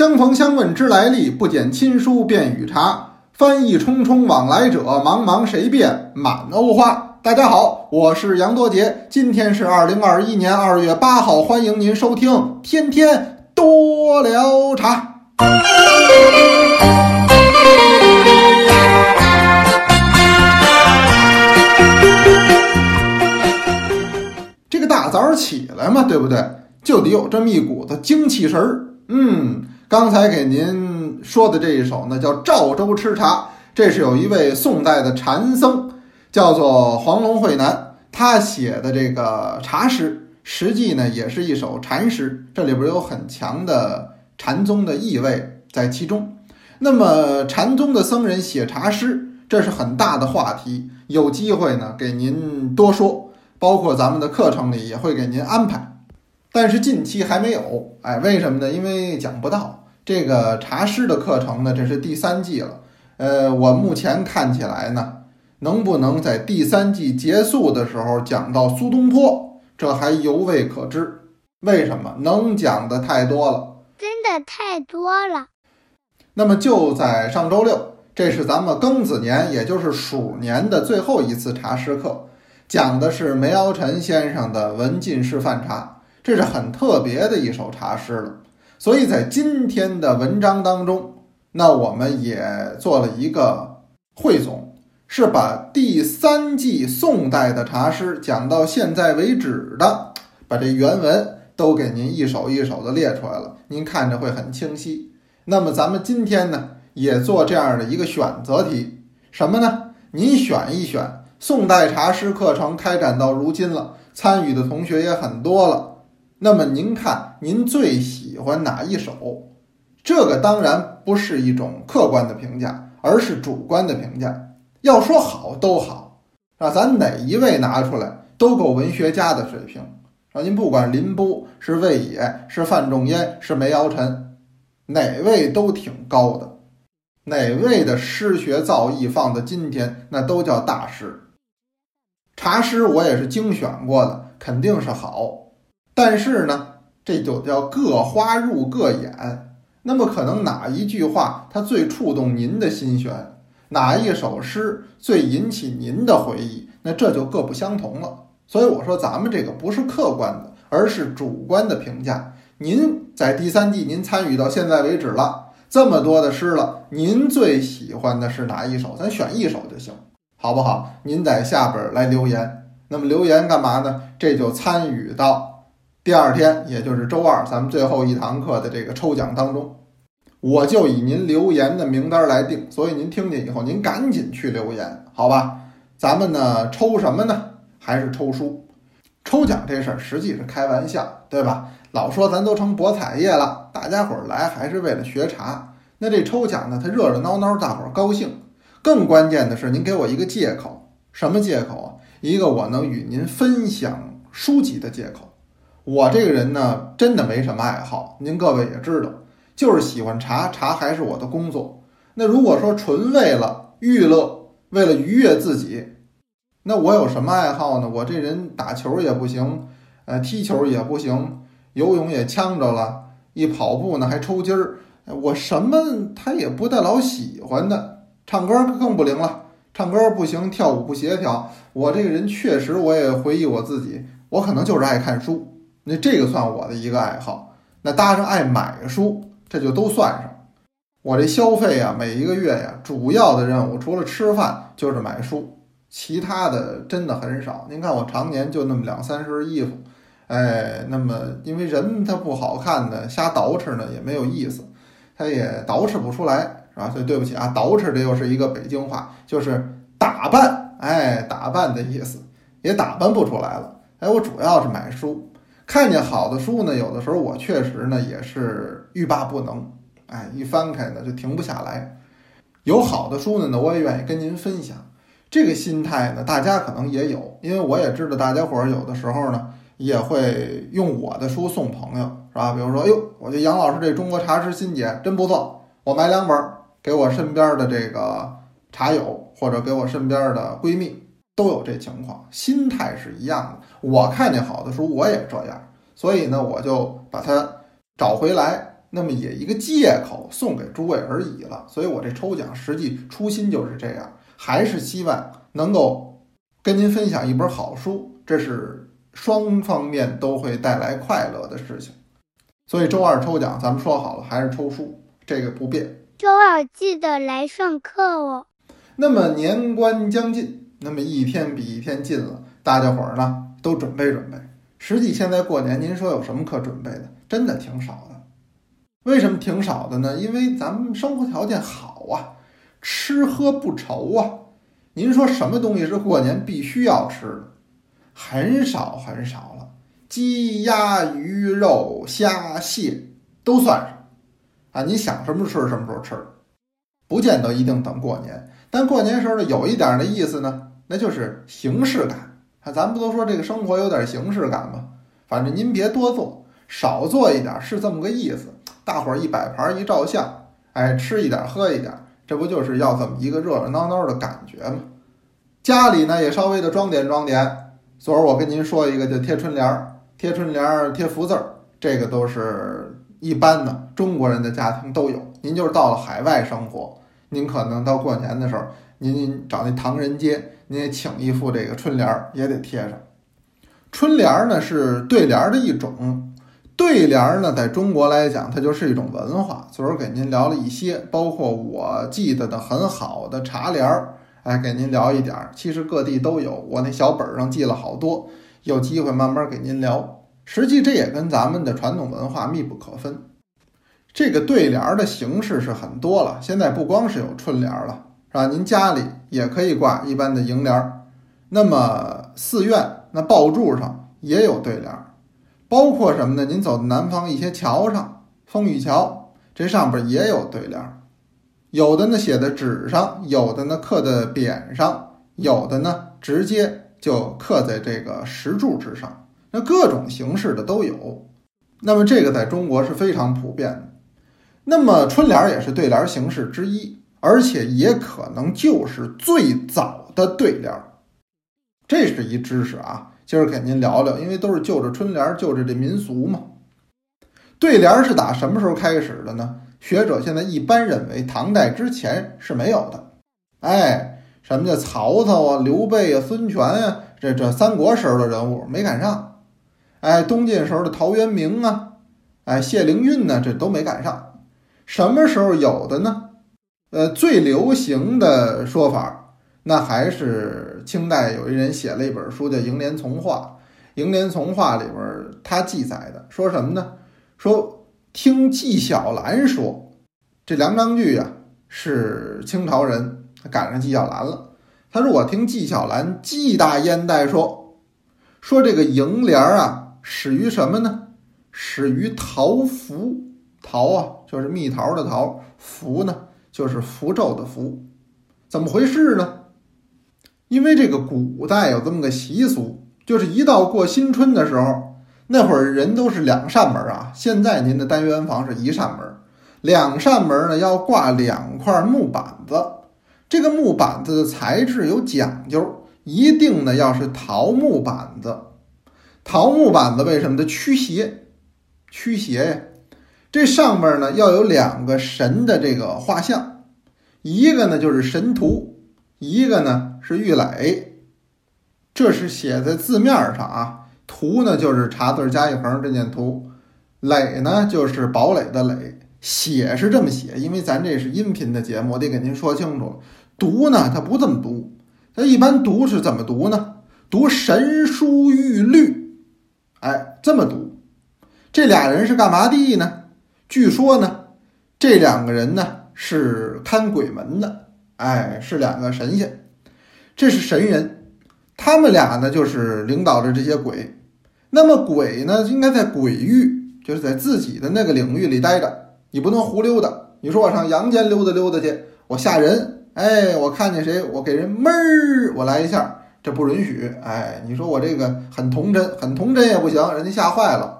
相逢相问知来历，不减亲疏便与茶。翻译匆匆往来者，茫茫谁辨满欧花？大家好，我是杨多杰，今天是二零二一年二月八号，欢迎您收听《天天多聊茶》。这个大早起来嘛，对不对？就得有这么一股子精气神儿。嗯，刚才给您说的这一首呢，叫《赵州吃茶》，这是有一位宋代的禅僧，叫做黄龙慧南，他写的这个茶诗，实际呢也是一首禅诗，这里边有很强的禅宗的意味在其中。那么禅宗的僧人写茶诗，这是很大的话题，有机会呢给您多说，包括咱们的课程里也会给您安排。但是近期还没有，哎，为什么呢？因为讲不到这个茶师的课程呢，这是第三季了。呃，我目前看起来呢，能不能在第三季结束的时候讲到苏东坡，这还犹未可知。为什么？能讲的太多了，真的太多了。那么就在上周六，这是咱们庚子年，也就是鼠年的最后一次茶师课，讲的是梅尧臣先生的《文进士范茶》。这是很特别的一首茶诗了，所以在今天的文章当中，那我们也做了一个汇总，是把第三季宋代的茶诗讲到现在为止的，把这原文都给您一首一首的列出来了，您看着会很清晰。那么咱们今天呢，也做这样的一个选择题，什么呢？您选一选，宋代茶诗课程开展到如今了，参与的同学也很多了。那么您看，您最喜欢哪一首？这个当然不是一种客观的评价，而是主观的评价。要说好都好，啊，咱哪一位拿出来都够文学家的水平。啊，您不管林波是魏野是范仲淹是梅尧臣，哪位都挺高的，哪位的诗学造诣放到今天，那都叫大师。茶诗我也是精选过的，肯定是好。但是呢，这就叫各花入各眼。那么可能哪一句话它最触动您的心弦，哪一首诗最引起您的回忆，那这就各不相同了。所以我说咱们这个不是客观的，而是主观的评价。您在第三季您参与到现在为止了，这么多的诗了，您最喜欢的是哪一首？咱选一首就行，好不好？您在下边来留言。那么留言干嘛呢？这就参与到。第二天，也就是周二，咱们最后一堂课的这个抽奖当中，我就以您留言的名单来定。所以您听见以后，您赶紧去留言，好吧？咱们呢抽什么呢？还是抽书？抽奖这事儿实际是开玩笑，对吧？老说咱都成博彩业了，大家伙儿来还是为了学茶。那这抽奖呢，它热热闹闹，大伙儿高兴。更关键的是，您给我一个借口，什么借口啊？一个我能与您分享书籍的借口。我这个人呢，真的没什么爱好，您各位也知道，就是喜欢茶，茶还是我的工作。那如果说纯为了娱乐，为了愉悦自己，那我有什么爱好呢？我这人打球也不行，呃，踢球也不行，游泳也呛着了，一跑步呢还抽筋儿，我什么他也不带老喜欢的，唱歌更不灵了，唱歌不行，跳舞不协调。我这个人确实，我也回忆我自己，我可能就是爱看书。那这个算我的一个爱好，那搭上爱买书，这就都算上。我这消费啊，每一个月呀，主要的任务除了吃饭就是买书，其他的真的很少。您看我常年就那么两三身衣服，哎，那么因为人他不好看的，瞎捯饬呢也没有意思，他也捯饬不出来，是吧？所以对不起啊，捯饬这又是一个北京话，就是打扮，哎，打扮的意思，也打扮不出来了。哎，我主要是买书。看见好的书呢，有的时候我确实呢也是欲罢不能，哎，一翻开呢就停不下来。有好的书呢，呢我也愿意跟您分享。这个心态呢，大家可能也有，因为我也知道大家伙儿有的时候呢也会用我的书送朋友，是吧？比如说，哎呦，我觉得杨老师这《中国茶诗新解》真不错，我买两本给我身边的这个茶友或者给我身边的闺蜜。都有这情况，心态是一样的。我看见好的书，我也这样，所以呢，我就把它找回来，那么也一个借口送给诸位而已了。所以我这抽奖实际初心就是这样，还是希望能够跟您分享一本好书，这是双方面都会带来快乐的事情。所以周二抽奖，咱们说好了，还是抽书，这个不变。周二记得来上课哦。那么年关将近，那么一天比一天近了，大家伙儿呢都准备准备。实际现在过年，您说有什么可准备的？真的挺少的。为什么挺少的呢？因为咱们生活条件好啊，吃喝不愁啊。您说什么东西是过年必须要吃的？很少很少了，鸡鸭鱼肉虾蟹都算上啊。你想什么时候吃什么时候吃，不见得一定等过年。但过年时候呢，有一点的意思呢，那就是形式感啊。咱不都说这个生活有点形式感吗？反正您别多做，少做一点，是这么个意思。大伙儿一摆盘一照相，哎，吃一点喝一点，这不就是要这么一个热热闹闹的感觉吗？家里呢也稍微的装点装点。昨儿我跟您说一个，就贴春联儿、贴春联儿、贴福字儿，这个都是一般的中国人的家庭都有。您就是到了海外生活。您可能到过年的时候，您找那唐人街，您也请一副这个春联儿，也得贴上。春联儿呢是对联儿的一种，对联儿呢在中国来讲，它就是一种文化。昨儿给您聊了一些，包括我记得的很好的茶联儿，哎，给您聊一点儿。其实各地都有，我那小本儿上记了好多，有机会慢慢给您聊。实际这也跟咱们的传统文化密不可分。这个对联儿的形式是很多了，现在不光是有春联儿了，是吧？您家里也可以挂一般的楹联儿，那么寺院那爆柱上也有对联儿，包括什么呢？您走南方一些桥上，风雨桥这上边也有对联儿，有的呢写在纸上，有的呢刻在匾上，有的呢直接就刻在这个石柱之上，那各种形式的都有。那么这个在中国是非常普遍的。那么春联儿也是对联形式之一，而且也可能就是最早的对联。这是一知识啊，今儿给您聊聊，因为都是就着春联，就着这民俗嘛。对联是打什么时候开始的呢？学者现在一般认为唐代之前是没有的。哎，什么叫曹操啊、刘备啊、孙权啊，这这三国时候的人物没赶上。哎，东晋时候的陶渊明啊，哎，谢灵运呢，这都没赶上。什么时候有的呢？呃，最流行的说法，那还是清代有一人写了一本书叫《楹联从话》。《楹联从话》里边他记载的说什么呢？说听纪晓岚说，这梁章钜啊是清朝人，赶上纪晓岚了。他说我听纪晓岚纪大烟袋说，说这个楹联啊始于什么呢？始于桃符。桃啊，就是蜜桃的桃；符呢，就是符咒的符。怎么回事呢？因为这个古代有这么个习俗，就是一到过新春的时候，那会儿人都是两扇门啊。现在您的单元房是一扇门，两扇门呢要挂两块木板子。这个木板子的材质有讲究，一定呢要是桃木板子。桃木板子为什么它驱邪？驱邪呀。这上面呢要有两个神的这个画像，一个呢就是神荼，一个呢是玉垒，这是写在字面上啊。荼呢就是茶字加一横，这念荼；垒呢就是堡垒的垒。写是这么写，因为咱这是音频的节目，我得给您说清楚。读呢，它不这么读，它一般读是怎么读呢？读神书玉律，哎，这么读。这俩人是干嘛的呢？据说呢，这两个人呢是看鬼门的，哎，是两个神仙，这是神人，他们俩呢就是领导着这些鬼。那么鬼呢，应该在鬼域，就是在自己的那个领域里待着，你不能胡溜达。你说我上阳间溜达溜达去，我吓人，哎，我看见谁，我给人闷儿，我来一下，这不允许。哎，你说我这个很童真，很童真也不行，人家吓坏了。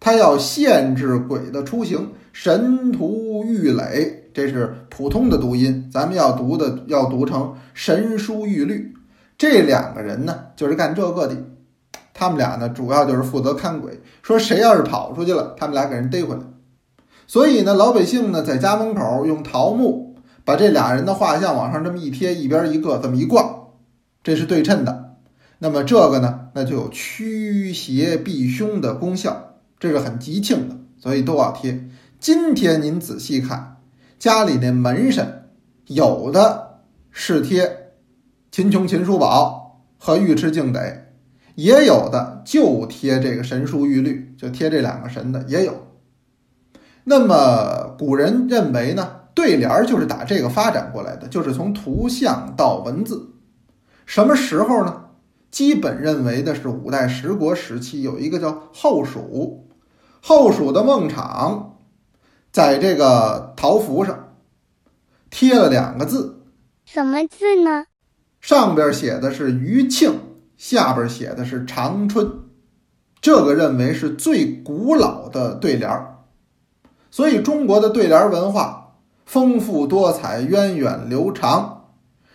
他要限制鬼的出行，神荼玉垒，这是普通的读音，咱们要读的要读成神书玉律。这两个人呢，就是干这个的。他们俩呢，主要就是负责看鬼。说谁要是跑出去了，他们俩给人逮回来。所以呢，老百姓呢在家门口用桃木把这俩人的画像往上这么一贴，一边一个这么一挂，这是对称的。那么这个呢，那就有驱邪避凶的功效，这是很吉庆的，所以都要贴。今天您仔细看，家里那门神有的是贴秦琼、秦叔宝和尉迟敬德，也有的就贴这个神书玉律，就贴这两个神的也有。那么古人认为呢，对联儿就是打这个发展过来的，就是从图像到文字。什么时候呢？基本认为的是五代十国时期，有一个叫后蜀，后蜀的孟昶，在这个桃符上贴了两个字，什么字呢？上边写的是余庆，下边写的是长春，这个认为是最古老的对联儿。所以中国的对联文化丰富多彩、源远流长。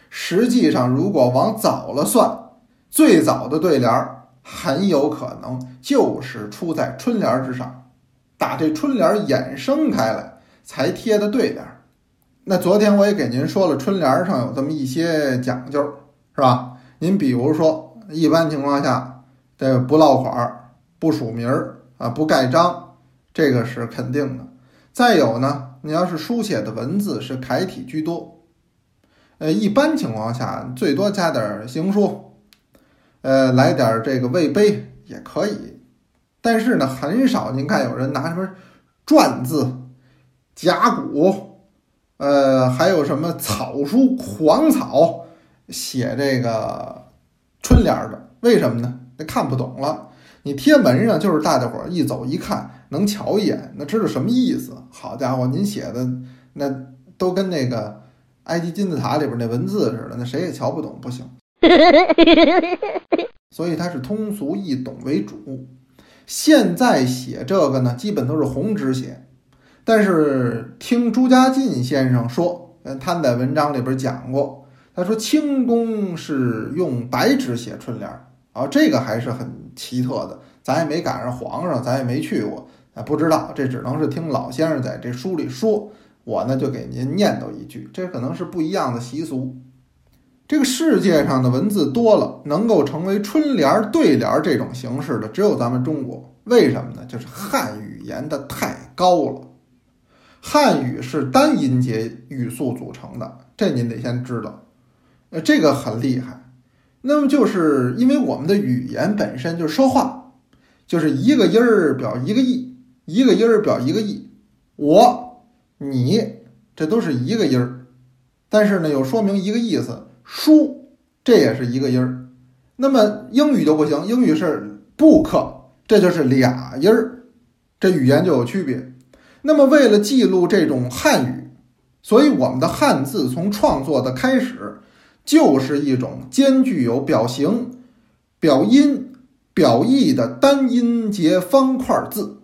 实际上，如果往早了算，最早的对联儿很有可能就是出在春联之上，打这春联衍生开来才贴的对联儿。那昨天我也给您说了，春联上有这么一些讲究，是吧？您比如说，一般情况下，这不落款儿、不署名儿啊、不盖章，这个是肯定的。再有呢，你要是书写的文字是楷体居多，呃，一般情况下最多加点行书，呃，来点这个魏碑也可以。但是呢，很少您看有人拿什么篆字、甲骨，呃，还有什么草书、狂草写这个春联的，为什么呢？那看不懂了。你贴门上就是大家伙一走一看。能瞧一眼，那知道什么意思？好家伙，您写的那都跟那个埃及金字塔里边那文字似的，那谁也瞧不懂，不行。所以它是通俗易懂为主。现在写这个呢，基本都是红纸写，但是听朱家进先生说，他在文章里边讲过，他说清宫是用白纸写春联儿啊，这个还是很奇特的。咱也没赶上皇上，咱也没去过。啊，不知道，这只能是听老先生在这书里说，我呢就给您念叨一句，这可能是不一样的习俗。这个世界上的文字多了，能够成为春联、对联这种形式的，只有咱们中国。为什么呢？就是汉语言的太高了。汉语是单音节语速组成的，这您得先知道。呃，这个很厉害。那么就是因为我们的语言本身就是说话，就是一个音儿表一个意。一个音儿表一个意，我、你，这都是一个音儿，但是呢，又说明一个意思。书，这也是一个音儿。那么英语就不行，英语是 book，这就是俩音儿，这语言就有区别。那么为了记录这种汉语，所以我们的汉字从创作的开始，就是一种兼具有表形、表音、表意的单音节方块字。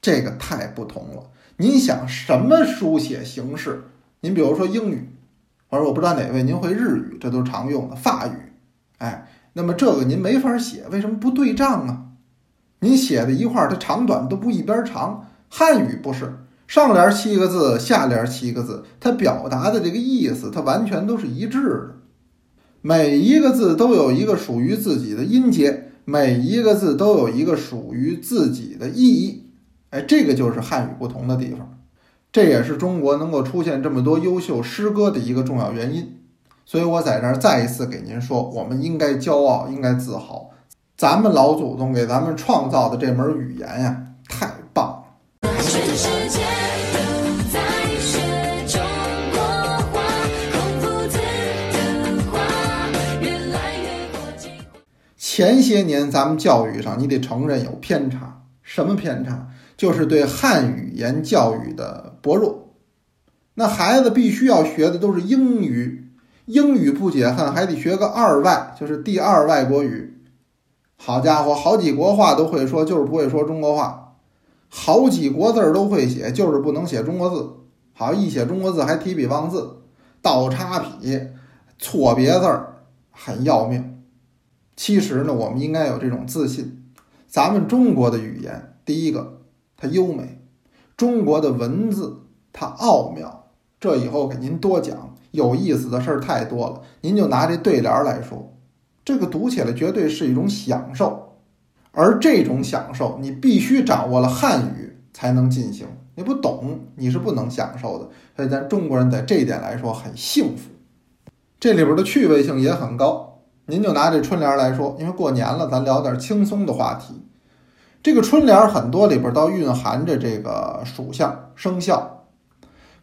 这个太不同了。您想什么书写形式？您比如说英语，我说我不知道哪位您会日语，这都是常用的法语。哎，那么这个您没法写，为什么不对仗啊？您写的一块儿，它长短都不一边长。汉语不是上联七个字，下联七个字，它表达的这个意思，它完全都是一致的。每一个字都有一个属于自己的音节，每一个字都有一个属于自己的意义。哎，这个就是汉语不同的地方，这也是中国能够出现这么多优秀诗歌的一个重要原因。所以我在这儿再一次给您说，我们应该骄傲，应该自豪，咱们老祖宗给咱们创造的这门语言呀，太棒了。前些年咱们教育上，你得承认有偏差，什么偏差？就是对汉语言教育的薄弱，那孩子必须要学的都是英语，英语不解恨，还得学个二外，就是第二外国语。好家伙，好几国话都会说，就是不会说中国话；好几国字都会写，就是不能写中国字。好，一写中国字还提笔忘字，倒插笔，错别字儿，很要命。其实呢，我们应该有这种自信，咱们中国的语言，第一个。它优美，中国的文字它奥妙，这以后给您多讲，有意思的事儿太多了。您就拿这对联来说，这个读起来绝对是一种享受，而这种享受你必须掌握了汉语才能进行，你不懂你是不能享受的。所以咱中国人在这一点来说很幸福，这里边的趣味性也很高。您就拿这春联来说，因为过年了，咱聊点轻松的话题。这个春联很多里边都蕴含着这个属相生肖，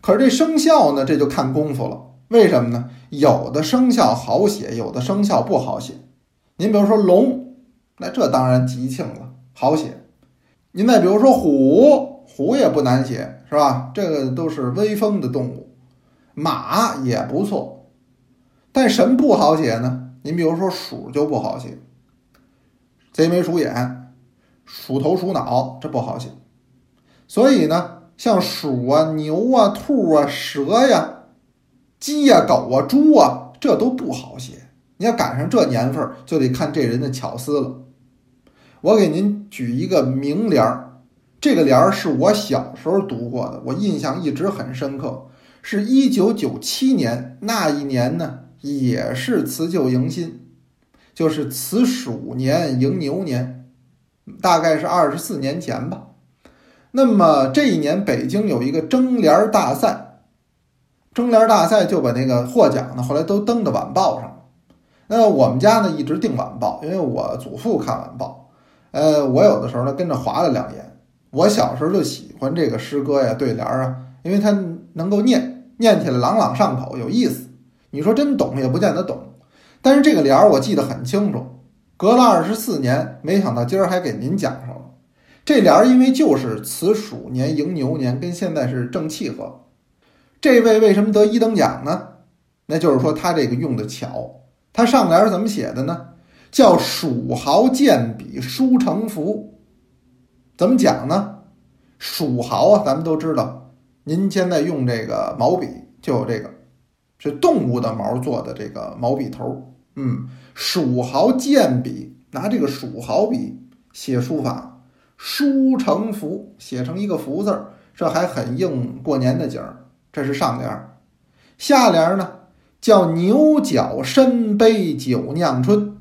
可是这生肖呢，这就看功夫了。为什么呢？有的生肖好写，有的生肖不好写。您比如说龙，那这当然吉庆了，好写。您再比如说虎，虎也不难写，是吧？这个都是威风的动物。马也不错，但什么不好写呢？您比如说鼠就不好写，贼眉鼠眼、鼠头鼠脑，这不好写。所以呢，像鼠啊、牛啊、兔啊、蛇呀、鸡呀、狗啊、猪啊，这都不好写。你要赶上这年份，就得看这人的巧思了。我给您举一个名联儿，这个联儿是我小时候读过的，我印象一直很深刻。是一九九七年那一年呢。也是辞旧迎新，就是辞鼠年迎牛年，大概是二十四年前吧。那么这一年北京有一个征联大赛，征联大赛就把那个获奖的后来都登到晚报上。那我们家呢一直订晚报，因为我祖父看晚报，呃，我有的时候呢跟着划了两眼。我小时候就喜欢这个诗歌呀、对联啊，因为它能够念，念起来朗朗上口，有意思。你说真懂也不见得懂，但是这个联儿我记得很清楚，隔了二十四年，没想到今儿还给您讲上了。这联儿因为就是此鼠年迎牛年，跟现在是正契合。这位为什么得一等奖呢？那就是说他这个用的巧。他上联怎么写的呢？叫“蜀豪健笔书成符”。怎么讲呢？蜀豪啊，咱们都知道，您现在用这个毛笔就有这个。是动物的毛做的这个毛笔头，嗯，蜀毫健笔，拿这个蜀毫笔写书法，书成福，写成一个福字儿，这还很应过年的景儿。这是上联，下联呢叫牛角深杯酒酿春，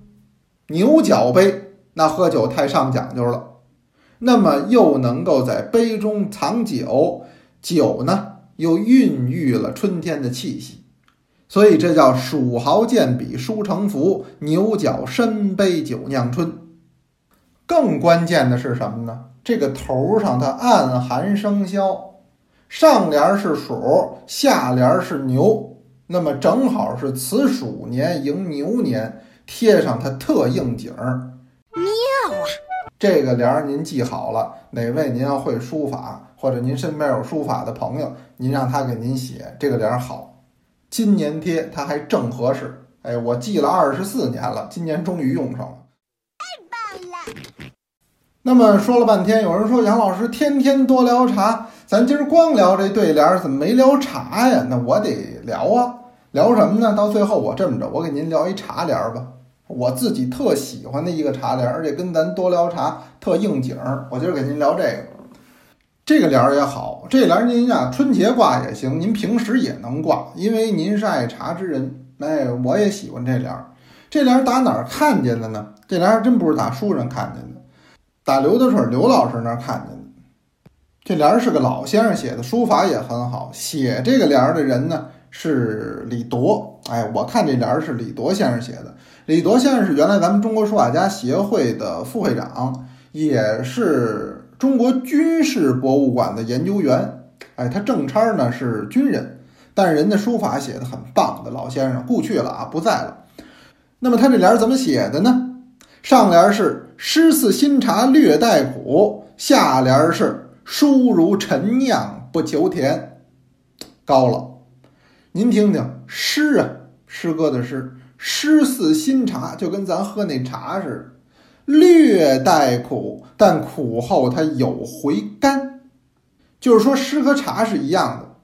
牛角杯那喝酒太上讲究了，那么又能够在杯中藏酒，酒呢又孕育了春天的气息。所以这叫蜀豪健笔书成符，牛角深杯酒酿春。更关键的是什么呢？这个头上它暗含生肖，上联是鼠，下联是牛，那么正好是此鼠年迎牛年，贴上它特应景儿。妙啊！这个联儿您记好了，哪位您要会书法，或者您身边有书法的朋友，您让他给您写这个联儿好。今年贴它还正合适，哎，我记了二十四年了，今年终于用上了，太棒了。那么说了半天，有人说杨老师天天多聊茶，咱今儿光聊这对联，怎么没聊茶呀？那我得聊啊，聊什么呢？到最后我这么着，我给您聊一茶联吧，我自己特喜欢的一个茶联，而且跟咱多聊茶特应景儿。我今儿给您聊这个。这个联儿也好，这联儿您呀春节挂也行，您平时也能挂，因为您是爱茶之人。哎，我也喜欢这联儿。这联儿打哪儿看见的呢？这联儿真不是打书上看见的，打刘德顺刘老师那儿看见的。这联儿是个老先生写的，书法也很好。写这个联儿的人呢是李铎。哎，我看这联儿是李铎先生写的。李铎先生是原来咱们中国书法家协会的副会长，也是。中国军事博物馆的研究员，哎，他正差呢是军人，但人家书法写的很棒的老先生，故去了啊，不在了。那么他这联怎么写的呢？上联是“诗似新茶略带苦”，下联是“书如陈酿不求甜”，高了。您听听，诗啊，诗歌的诗，“诗似新茶”，就跟咱喝那茶似的。略带苦，但苦后它有回甘，就是说诗和茶是一样的。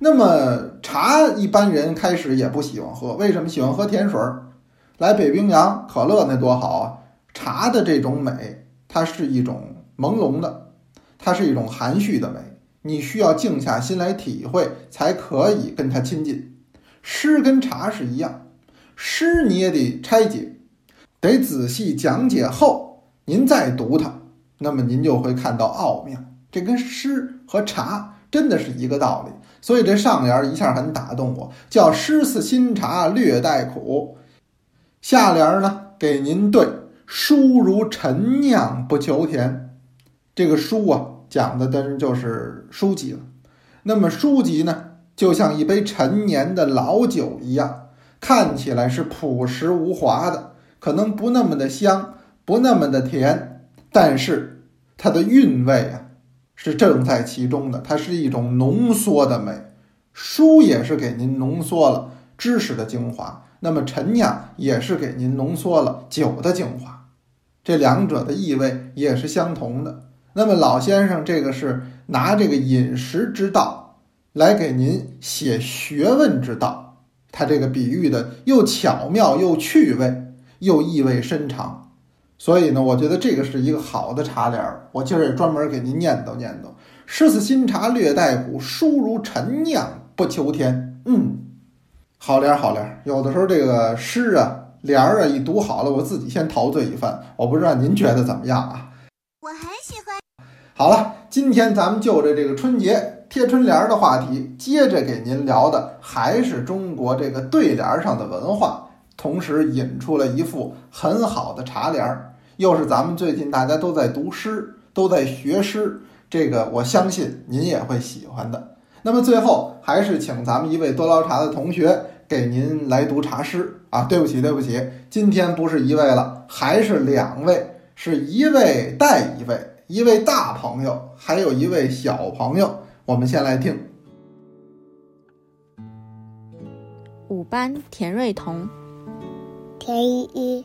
那么茶一般人开始也不喜欢喝，为什么喜欢喝甜水儿？来北冰洋可乐那多好啊！茶的这种美，它是一种朦胧的，它是一种含蓄的美。你需要静下心来体会，才可以跟它亲近。诗跟茶是一样，诗你也得拆解，得仔细讲解后，您再读它，那么您就会看到奥妙。这跟诗和茶真的是一个道理。所以这上联一下很打动我，叫“诗似新茶略带苦”。下联呢，给您对“书如陈酿不求甜”。这个书啊，讲的当然就是书籍了。那么书籍呢，就像一杯陈年的老酒一样，看起来是朴实无华的，可能不那么的香，不那么的甜，但是它的韵味啊。是正在其中的，它是一种浓缩的美。书也是给您浓缩了知识的精华，那么陈酿也是给您浓缩了酒的精华，这两者的意味也是相同的。那么老先生这个是拿这个饮食之道来给您写学问之道，他这个比喻的又巧妙又趣味又意味深长。所以呢，我觉得这个是一个好的茶联儿。我今儿也专门给您念叨念叨：“诗似新茶略带苦，书如陈酿不求甜。”嗯，好联儿，好联儿。有的时候这个诗啊，联儿啊，一读好了，我自己先陶醉一番。我不知道您觉得怎么样啊？我很喜欢。好了，今天咱们就着这个春节贴春联儿的话题，接着给您聊的还是中国这个对联上的文化。同时引出了一副很好的茶联儿，又是咱们最近大家都在读诗，都在学诗，这个我相信您也会喜欢的。那么最后还是请咱们一位多捞茶的同学给您来读茶诗啊！对不起，对不起，今天不是一位了，还是两位，是一位带一位，一位大朋友，还有一位小朋友。我们先来听五班田瑞彤。田依依，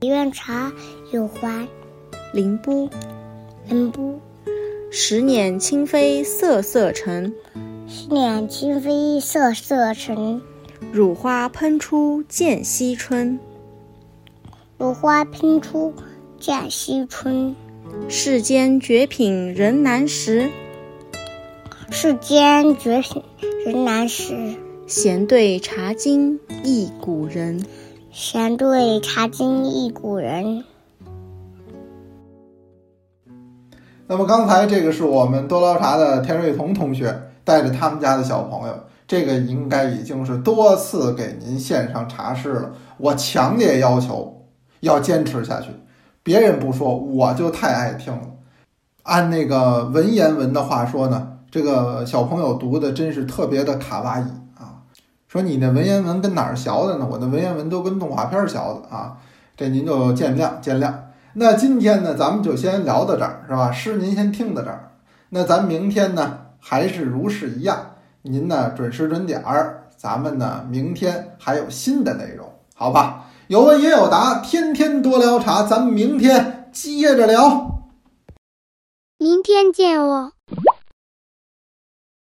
一院茶有还。凌波，凌波，十年清妃色色尘。十年清妃色色尘。乳花喷出见西春。乳花喷出见西春。世间绝品人难识。世间绝品人难识。闲对茶经忆古人，闲对茶经忆古人。那么刚才这个是我们多捞茶的田瑞彤同学带着他们家的小朋友，这个应该已经是多次给您献上茶诗了。我强烈要求要坚持下去，别人不说，我就太爱听了。按那个文言文的话说呢，这个小朋友读的真是特别的卡哇伊。说你那文言文跟哪儿学的呢？我的文言文都跟动画片儿学的啊，这您就见谅见谅。那今天呢，咱们就先聊到这儿，是吧？诗您先听到这儿。那咱明天呢，还是如是一样，您呢准时准点儿，咱们呢明天还有新的内容，好吧？有问也有答，天天多聊茶，咱们明天接着聊。明天见哦。